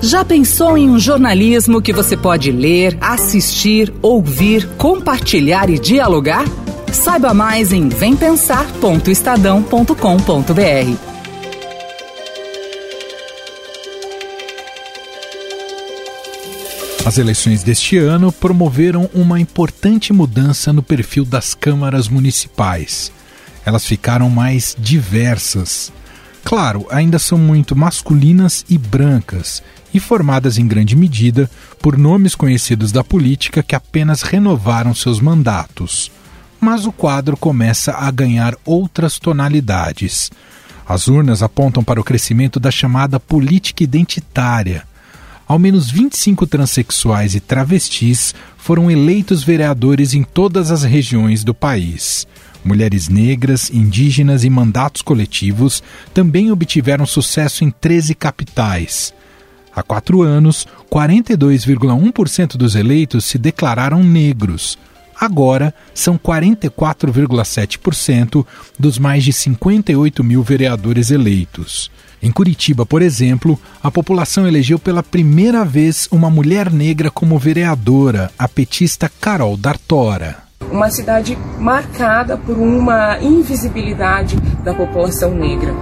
Já pensou em um jornalismo que você pode ler, assistir, ouvir, compartilhar e dialogar? Saiba mais em vempensar.estadão.com.br. As eleições deste ano promoveram uma importante mudança no perfil das câmaras municipais. Elas ficaram mais diversas. Claro, ainda são muito masculinas e brancas, e formadas em grande medida por nomes conhecidos da política que apenas renovaram seus mandatos. Mas o quadro começa a ganhar outras tonalidades. As urnas apontam para o crescimento da chamada política identitária. Ao menos 25 transexuais e travestis foram eleitos vereadores em todas as regiões do país. Mulheres negras, indígenas e mandatos coletivos também obtiveram sucesso em 13 capitais. Há quatro anos, 42,1% dos eleitos se declararam negros. Agora, são 44,7% dos mais de 58 mil vereadores eleitos. Em Curitiba, por exemplo, a população elegeu pela primeira vez uma mulher negra como vereadora, a petista Carol D'Artora. Uma cidade marcada por uma invisibilidade da população negra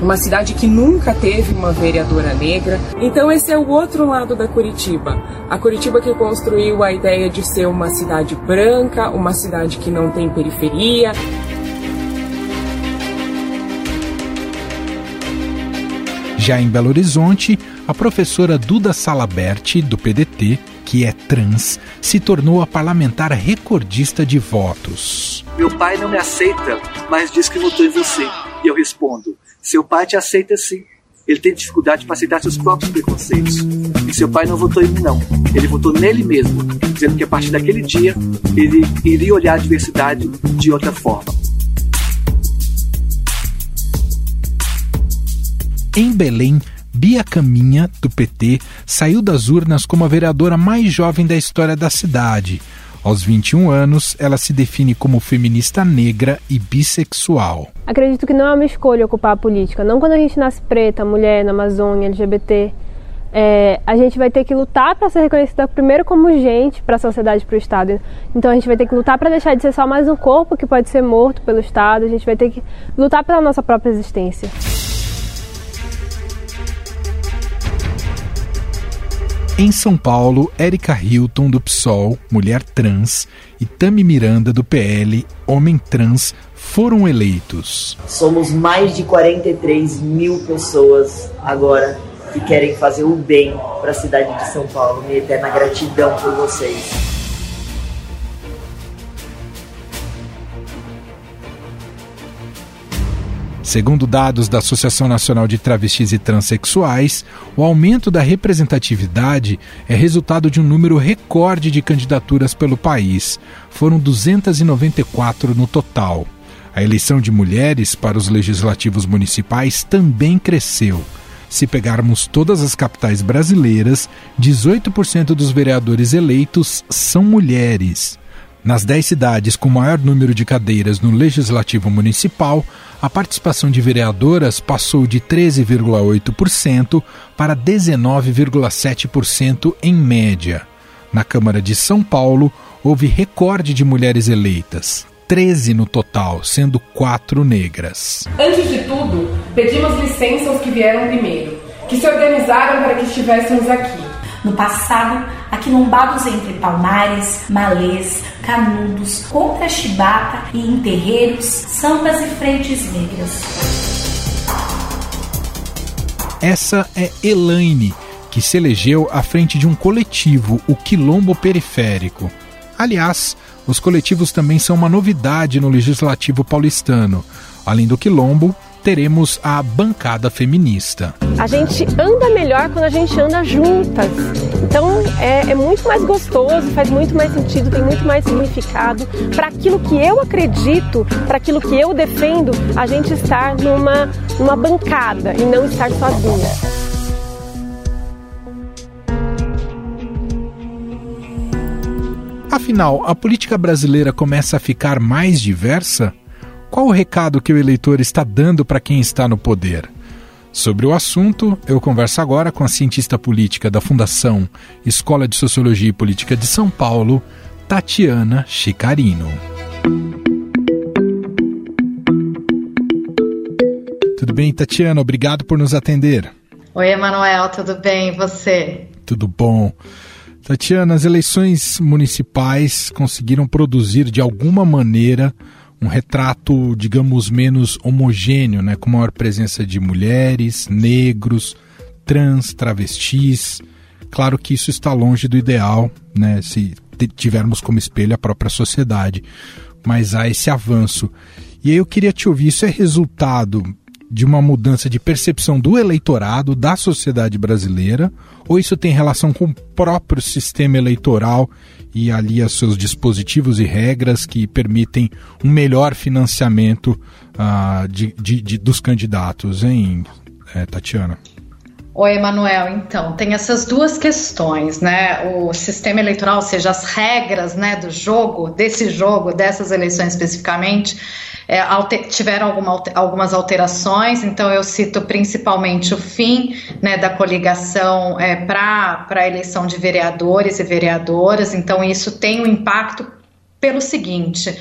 uma cidade que nunca teve uma vereadora negra. Então esse é o outro lado da Curitiba. A Curitiba que construiu a ideia de ser uma cidade branca, uma cidade que não tem periferia. Já em Belo Horizonte, a professora Duda Salaberti, do PDT, que é trans, se tornou a parlamentar recordista de votos. Meu pai não me aceita, mas diz que votou em você. E eu respondo: seu pai te aceita sim. Ele tem dificuldade para aceitar seus próprios preconceitos. E seu pai não votou em mim, não. Ele votou nele mesmo, dizendo que a partir daquele dia ele iria olhar a diversidade de outra forma. Em Belém, Bia Caminha, do PT, saiu das urnas como a vereadora mais jovem da história da cidade aos 21 anos, ela se define como feminista negra e bissexual. Acredito que não é uma escolha ocupar a política. Não quando a gente nasce preta, mulher, na Amazônia, LGBT. É, a gente vai ter que lutar para ser reconhecida primeiro como gente para a sociedade, para o Estado. Então a gente vai ter que lutar para deixar de ser só mais um corpo que pode ser morto pelo Estado. A gente vai ter que lutar pela nossa própria existência. Em São Paulo, Érica Hilton, do PSOL, mulher trans, e Tami Miranda, do PL, homem trans, foram eleitos. Somos mais de 43 mil pessoas agora que querem fazer o bem para a cidade de São Paulo. Minha eterna gratidão por vocês. Segundo dados da Associação Nacional de Travestis e Transsexuais, o aumento da representatividade é resultado de um número recorde de candidaturas pelo país. Foram 294 no total. A eleição de mulheres para os legislativos municipais também cresceu. Se pegarmos todas as capitais brasileiras, 18% dos vereadores eleitos são mulheres. Nas 10 cidades com maior número de cadeiras no Legislativo Municipal, a participação de vereadoras passou de 13,8% para 19,7% em média. Na Câmara de São Paulo, houve recorde de mulheres eleitas, 13 no total, sendo quatro negras. Antes de tudo, pedimos licença aos que vieram primeiro, que se organizaram para que estivéssemos aqui no passado, aquilombados entre palmares, malês, canudos, contra chibata e em terreiros, sambas e frentes negras. Essa é Elaine, que se elegeu à frente de um coletivo, o Quilombo Periférico. Aliás, os coletivos também são uma novidade no legislativo paulistano. Além do Quilombo, teremos a bancada feminista. A gente anda melhor quando a gente anda juntas. Então é, é muito mais gostoso, faz muito mais sentido, tem muito mais significado. Para aquilo que eu acredito, para aquilo que eu defendo, a gente estar numa, numa bancada e não estar sozinha. Afinal, a política brasileira começa a ficar mais diversa? Qual o recado que o eleitor está dando para quem está no poder? Sobre o assunto, eu converso agora com a cientista política da Fundação Escola de Sociologia e Política de São Paulo, Tatiana Chicarino. Tudo bem, Tatiana? Obrigado por nos atender. Oi, Emanuel, tudo bem? E você? Tudo bom. Tatiana, as eleições municipais conseguiram produzir de alguma maneira um retrato, digamos, menos homogêneo, né, com maior presença de mulheres, negros, trans, travestis. Claro que isso está longe do ideal, né, se tivermos como espelho a própria sociedade, mas há esse avanço. E aí eu queria te ouvir, isso é resultado de uma mudança de percepção do eleitorado, da sociedade brasileira, ou isso tem relação com o próprio sistema eleitoral e ali os seus dispositivos e regras que permitem um melhor financiamento uh, de, de, de, dos candidatos, hein, é, Tatiana? Oi, Emanuel. Então, tem essas duas questões, né? O sistema eleitoral, ou seja, as regras né, do jogo, desse jogo, dessas eleições especificamente, é, alter, tiveram alguma, algumas alterações, então eu cito principalmente o fim né, da coligação é, para a eleição de vereadores e vereadoras, então isso tem um impacto pelo seguinte: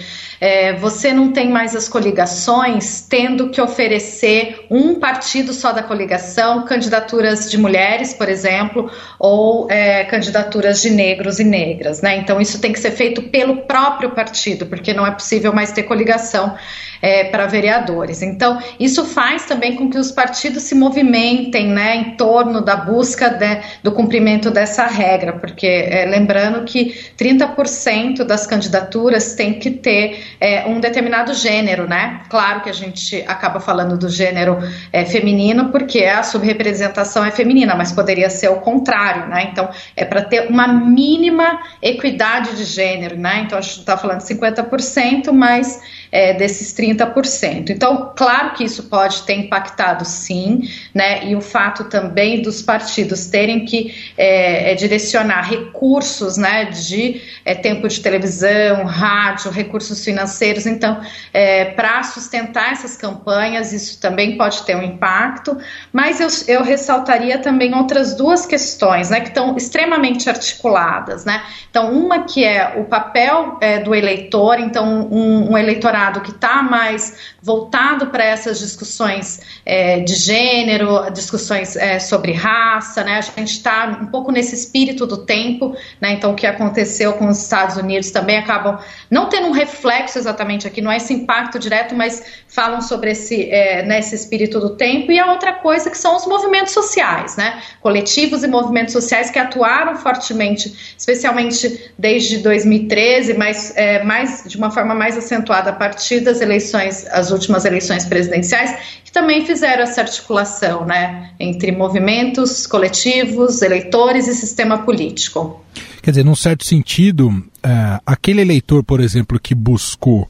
é, você não tem mais as coligações tendo que oferecer um partido só da coligação, candidaturas de mulheres, por exemplo, ou é, candidaturas de negros e negras. Né? Então, isso tem que ser feito pelo próprio partido, porque não é possível mais ter coligação é, para vereadores. Então, isso faz também com que os partidos se movimentem né, em torno da busca de, do cumprimento dessa regra, porque é, lembrando que 30% das candidaturas tem que ter é, um determinado gênero, né? Claro que a gente acaba falando do gênero é, feminino porque a subrepresentação é feminina, mas poderia ser o contrário, né? Então, é para ter uma mínima equidade de gênero, né? Então, a gente está falando de 50%, mas é, desses 30%. Então, claro que isso pode ter impactado sim, né? E o fato também dos partidos terem que é, é direcionar recursos, né, de é, tempo de televisão, rádio, recursos financeiros. Então, é, para sustentar essas campanhas, isso também pode ter um impacto. Mas eu, eu ressaltaria também outras duas questões, né, que estão extremamente articuladas, né? Então, uma que é o papel é, do eleitor. Então, um, um eleitorado que está mais voltado para essas discussões é, de gênero, discussões é, sobre raça, né? A gente está um pouco nesse espírito do tempo, né? Então, o que aconteceu com os Estados Unidos também acabam não tendo um reflexo exatamente aqui, não é esse impacto direto, mas falam sobre esse é, nesse espírito do tempo. E a outra coisa que são os movimentos sociais, né? Coletivos e movimentos sociais que atuaram fortemente, especialmente desde 2013, mas é, mais de uma forma mais acentuada a partir partir das eleições, as últimas eleições presidenciais, que também fizeram essa articulação né, entre movimentos coletivos, eleitores e sistema político. Quer dizer, num certo sentido, é, aquele eleitor, por exemplo, que buscou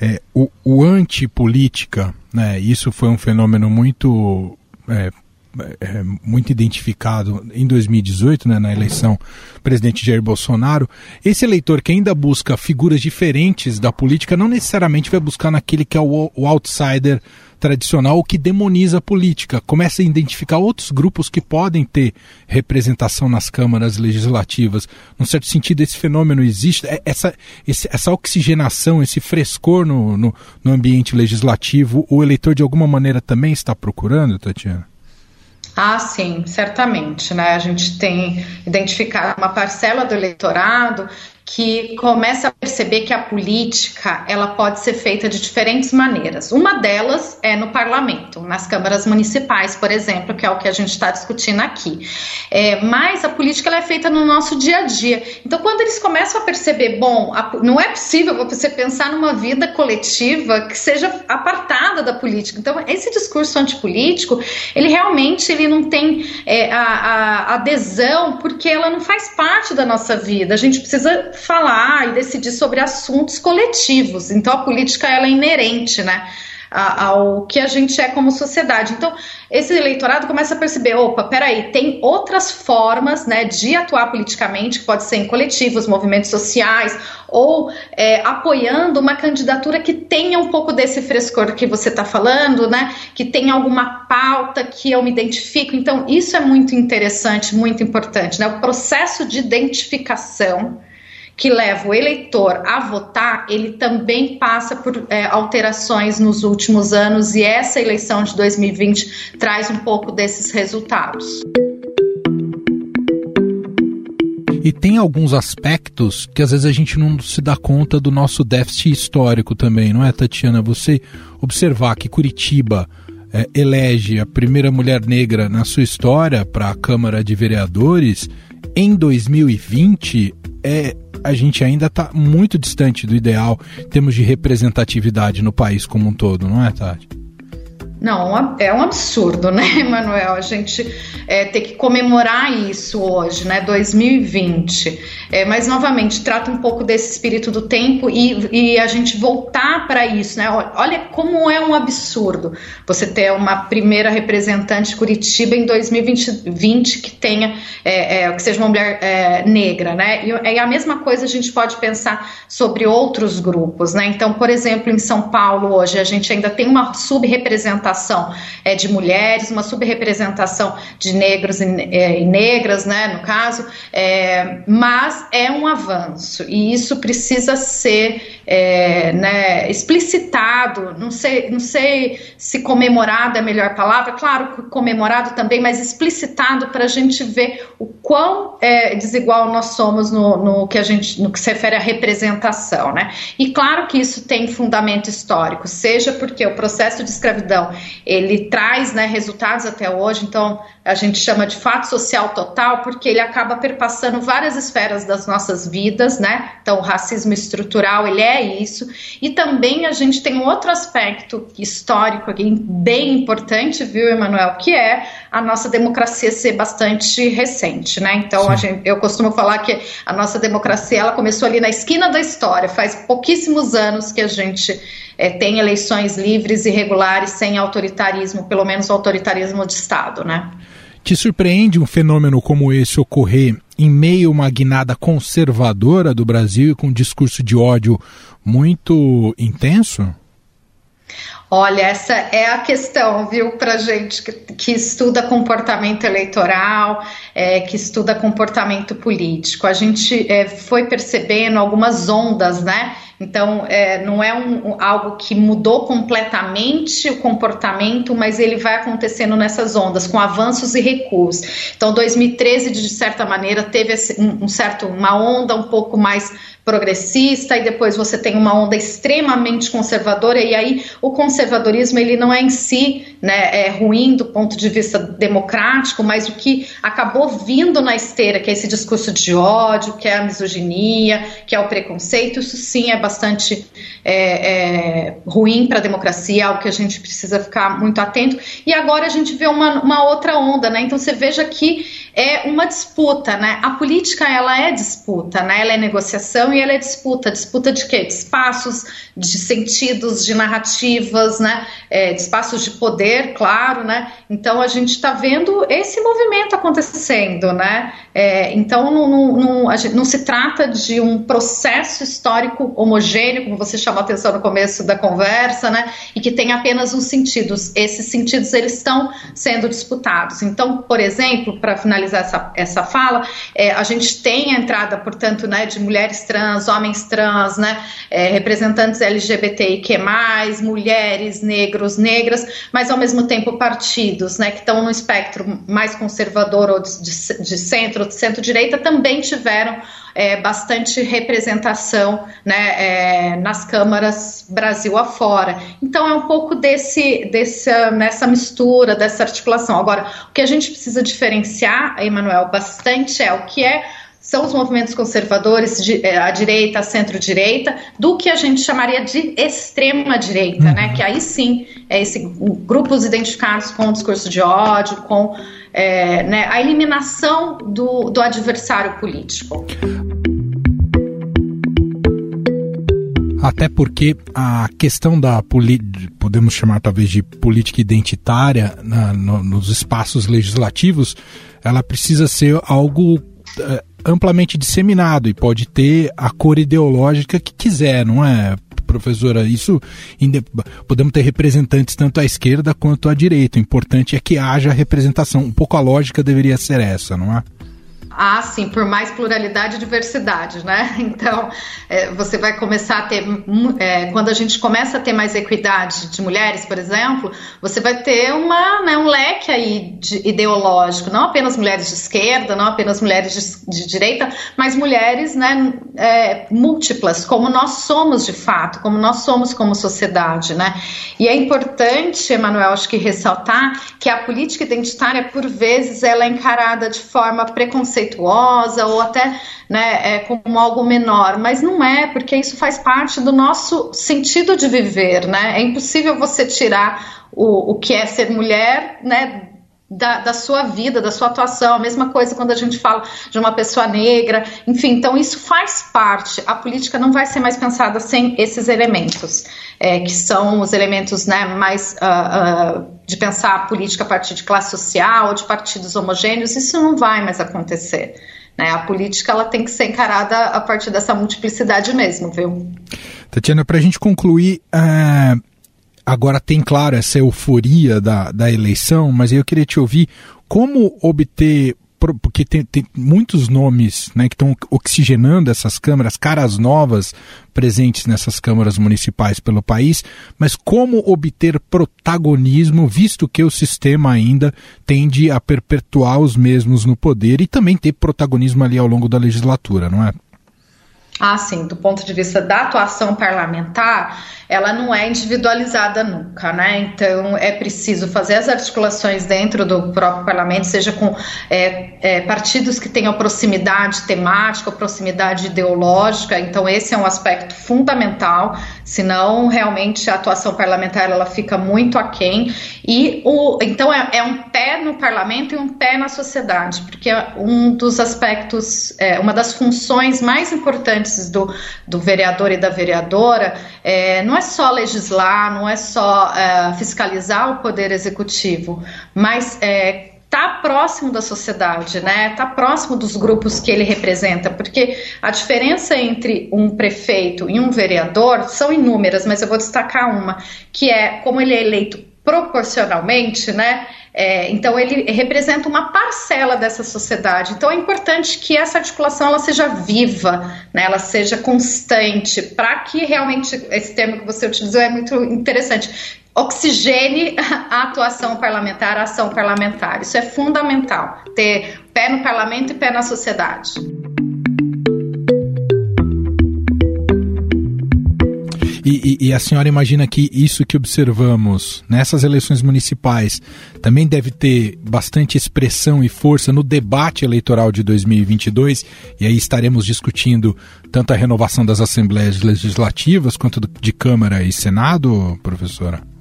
é, o, o antipolítica, né, isso foi um fenômeno muito é, é, muito identificado em 2018, né, na eleição presidente Jair Bolsonaro, esse eleitor que ainda busca figuras diferentes da política não necessariamente vai buscar naquele que é o, o outsider tradicional ou que demoniza a política. Começa a identificar outros grupos que podem ter representação nas câmaras legislativas. Num certo sentido, esse fenômeno existe. É, essa, essa oxigenação, esse frescor no, no, no ambiente legislativo, o eleitor de alguma maneira também está procurando, Tatiana? Ah, sim, certamente. Né? A gente tem identificado uma parcela do eleitorado que começa a perceber que a política ela pode ser feita de diferentes maneiras. Uma delas é no parlamento, nas câmaras municipais, por exemplo, que é o que a gente está discutindo aqui. É, mas a política ela é feita no nosso dia a dia. Então, quando eles começam a perceber, bom, a, não é possível você pensar numa vida coletiva que seja apartada da política. Então, esse discurso antipolítico, ele realmente ele não tem é, a, a adesão porque ela não faz parte da nossa vida. A gente precisa falar e decidir sobre assuntos coletivos. Então a política ela é inerente, né? ao que a gente é como sociedade. Então, esse eleitorado começa a perceber, opa, peraí, tem outras formas né, de atuar politicamente, que pode ser em coletivos, movimentos sociais, ou é, apoiando uma candidatura que tenha um pouco desse frescor que você está falando, né? Que tenha alguma pauta que eu me identifico. Então, isso é muito interessante, muito importante, né? O processo de identificação que leva o eleitor a votar, ele também passa por é, alterações nos últimos anos e essa eleição de 2020 traz um pouco desses resultados. E tem alguns aspectos que às vezes a gente não se dá conta do nosso déficit histórico também, não é, Tatiana? Você observar que Curitiba é, elege a primeira mulher negra na sua história para a Câmara de Vereadores em 2020 é a gente ainda está muito distante do ideal em termos de representatividade no país como um todo, não é, Tati? Não, é um absurdo, né, Manuel? A gente é, que comemorar isso hoje, né, 2020. É, mas, novamente, trata um pouco desse espírito do tempo e, e a gente voltar para isso, né? Olha como é um absurdo você ter uma primeira representante de Curitiba em 2020 que tenha, é, é, que seja uma mulher é, negra, né? E é a mesma coisa a gente pode pensar sobre outros grupos, né? Então, por exemplo, em São Paulo hoje a gente ainda tem uma subrepresentação subrepresentação é, de mulheres, uma subrepresentação de negros e, é, e negras, né, no caso, é, mas é um avanço. E isso precisa ser é, né, explicitado, não sei, não sei se comemorado é a melhor palavra, claro, comemorado também, mas explicitado para a gente ver o quão é, desigual nós somos no, no, que a gente, no que se refere à representação, né? E claro que isso tem fundamento histórico, seja porque o processo de escravidão ele traz né, resultados até hoje, então a gente chama de fato social total, porque ele acaba perpassando várias esferas das nossas vidas, né? Então, o racismo estrutural, ele é isso. E também a gente tem um outro aspecto histórico aqui, bem importante, viu, Emanuel, que é a nossa democracia ser bastante recente, né? Então, gente, eu costumo falar que a nossa democracia, ela começou ali na esquina da história, faz pouquíssimos anos que a gente é, tem eleições livres e regulares sem autoritarismo, pelo menos autoritarismo de Estado, né? Te surpreende um fenômeno como esse ocorrer em meio a uma guinada conservadora do Brasil e com um discurso de ódio muito intenso? Olha, essa é a questão, viu, para gente que, que, estuda comportamento eleitoral, é, que estuda comportamento político. A gente é, foi percebendo algumas ondas, né? Então, é, não é um, algo que mudou completamente o comportamento, mas ele vai acontecendo nessas ondas, com avanços e recuos. Então, 2013, de certa maneira, teve um, um certo, uma onda um pouco mais progressista e depois você tem uma onda extremamente conservadora e aí o conservadorismo ele não é em si né, é ruim do ponto de vista democrático, mas o que acabou vindo na esteira, que é esse discurso de ódio, que é a misoginia, que é o preconceito, isso sim é bastante é, é, ruim para a democracia, algo que a gente precisa ficar muito atento. E agora a gente vê uma, uma outra onda, né? Então você veja que é uma disputa, né? A política ela é disputa, né? Ela é negociação e ela é disputa. Disputa de quê? De espaços, de sentidos, de narrativas, né? É, de espaços de poder, claro, né? Então a gente está vendo esse movimento acontecendo, né? É, então não, não, não, gente, não, se trata de um processo histórico homogêneo, como você chamou a atenção no começo da conversa, né? E que tem apenas uns sentidos. Esses sentidos eles estão sendo disputados. Então, por exemplo, para finalizar finalizar essa, essa fala, é, a gente tem a entrada, portanto, né, de mulheres trans, homens trans, né, é, representantes LGBTIQ+, mulheres, negros, negras, mas ao mesmo tempo partidos, né, que estão no espectro mais conservador ou de, de, de centro, de centro-direita, também tiveram é, bastante representação né, é, nas câmaras Brasil afora. Então é um pouco desse, desse, nessa mistura, dessa articulação. Agora, o que a gente precisa diferenciar, Emanuel, bastante é o que é são os movimentos conservadores, de, a direita, a centro-direita, do que a gente chamaria de extrema-direita, né? Uhum. Que aí sim é esse grupos identificados com o discurso de ódio, com é, né, a eliminação do, do adversário político. Até porque a questão da podemos chamar talvez de política identitária na, no, nos espaços legislativos, ela precisa ser algo é, amplamente disseminado e pode ter a cor ideológica que quiser, não é? professora, isso podemos ter representantes tanto à esquerda quanto à direita. O importante é que haja representação. Um pouco a lógica deveria ser essa, não é? Ah, sim, por mais pluralidade e diversidade, né? Então, é, você vai começar a ter, é, quando a gente começa a ter mais equidade de mulheres, por exemplo, você vai ter uma, né, um leque aí de, ideológico, não apenas mulheres de esquerda, não apenas mulheres de, de direita, mas mulheres né, é, múltiplas, como nós somos de fato, como nós somos como sociedade, né? E é importante, Emanuel, acho que ressaltar que a política identitária, por vezes, ela é encarada de forma preconceituosa preconceituosa ou até né, é, como algo menor, mas não é, porque isso faz parte do nosso sentido de viver, né? É impossível você tirar o, o que é ser mulher, né? Da, da, sua vida, da sua atuação, a mesma coisa quando a gente fala de uma pessoa negra, enfim, então isso faz parte. A política não vai ser mais pensada sem esses elementos, é, que são os elementos né, mais uh, uh, de pensar a política a partir de classe social, de partidos homogêneos, isso não vai mais acontecer. Né? A política ela tem que ser encarada a partir dessa multiplicidade mesmo, viu? Tatiana, para a gente concluir, uh, agora tem claro essa euforia da, da eleição, mas eu queria te ouvir como obter porque tem, tem muitos nomes né, que estão oxigenando essas câmaras, caras novas presentes nessas câmaras municipais pelo país, mas como obter protagonismo, visto que o sistema ainda tende a perpetuar os mesmos no poder e também ter protagonismo ali ao longo da legislatura, não é? Ah, sim, do ponto de vista da atuação parlamentar, ela não é individualizada nunca, né? Então é preciso fazer as articulações dentro do próprio parlamento, seja com é, é, partidos que tenham proximidade temática, proximidade ideológica. Então esse é um aspecto fundamental, senão realmente a atuação parlamentar ela fica muito aquém. E o, então é, é um pé no parlamento e um pé na sociedade, porque é um dos aspectos, é, uma das funções mais importantes do, do vereador e da vereadora é, não é só legislar, não é só é, fiscalizar o poder executivo, mas é, tá próximo da sociedade, né? Tá próximo dos grupos que ele representa, porque a diferença entre um prefeito e um vereador são inúmeras, mas eu vou destacar uma, que é como ele é eleito proporcionalmente, né? É, então ele representa uma parcela dessa sociedade. Então é importante que essa articulação ela seja viva, né? Ela seja constante, para que realmente esse termo que você utilizou é muito interessante. Oxigene a atuação parlamentar, a ação parlamentar. Isso é fundamental. Ter pé no parlamento e pé na sociedade. E, e, e, a senhora imagina que isso que observamos nessas eleições municipais também deve ter bastante expressão e força no debate eleitoral de 2022, e aí estaremos discutindo tanto a renovação das assembleias legislativas quanto de Câmara e Senado, professora?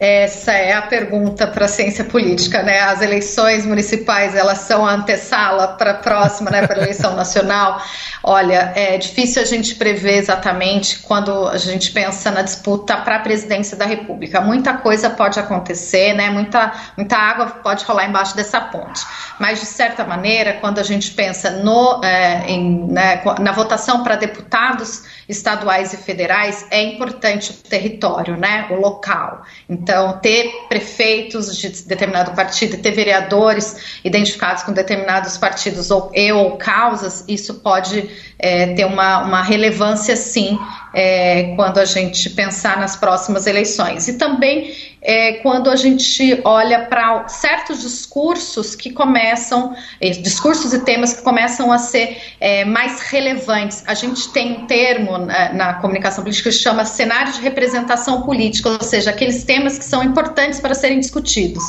Essa é a pergunta para a ciência política, né? As eleições municipais elas são a antessala para a próxima, né? Para a eleição nacional. Olha, é difícil a gente prever exatamente quando a gente pensa na disputa para a presidência da República. Muita coisa pode acontecer, né? Muita, muita água pode rolar embaixo dessa ponte. Mas de certa maneira, quando a gente pensa no, é, em, né, na votação para deputados estaduais e federais, é importante o território, né? O local. Então, então, ter prefeitos de determinado partido, ter vereadores identificados com determinados partidos ou, e ou causas, isso pode é, ter uma, uma relevância, sim, é, quando a gente pensar nas próximas eleições. E também é, quando a gente olha para certos discursos que começam, é, discursos e temas que começam a ser é, mais relevantes. A gente tem um termo na, na comunicação política que chama cenário de representação política, ou seja, aqueles temas que são importantes para serem discutidos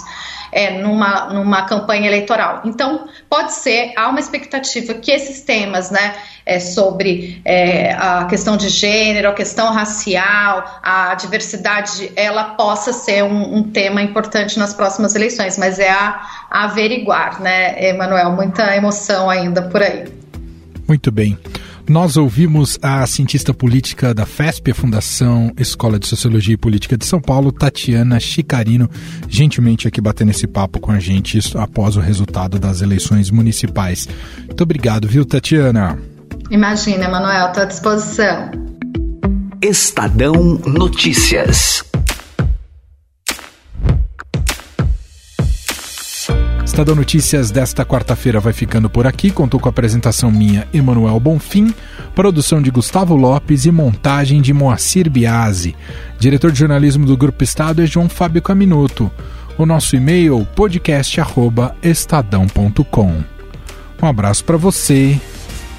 é, numa, numa campanha eleitoral. Então, pode ser, há uma expectativa que esses temas, né, é, sobre é, a questão de gênero, a questão racial, a diversidade, ela possa ser um, um tema importante nas próximas eleições, mas é a, a averiguar, né, Emanuel? Muita emoção ainda por aí. Muito bem. Nós ouvimos a cientista política da FESP, a Fundação Escola de Sociologia e Política de São Paulo, Tatiana Chicarino, gentilmente aqui batendo esse papo com a gente após o resultado das eleições municipais. Muito obrigado, viu, Tatiana? Imagina, Emanuel, estou à disposição. Estadão Notícias. Estadão Notícias desta quarta-feira vai ficando por aqui. Contou com a apresentação minha, Emanuel Bonfim, produção de Gustavo Lopes e montagem de Moacir Biasi. Diretor de jornalismo do Grupo Estado é João Fábio Caminuto. O nosso e-mail podcast@estadão.com. Um abraço para você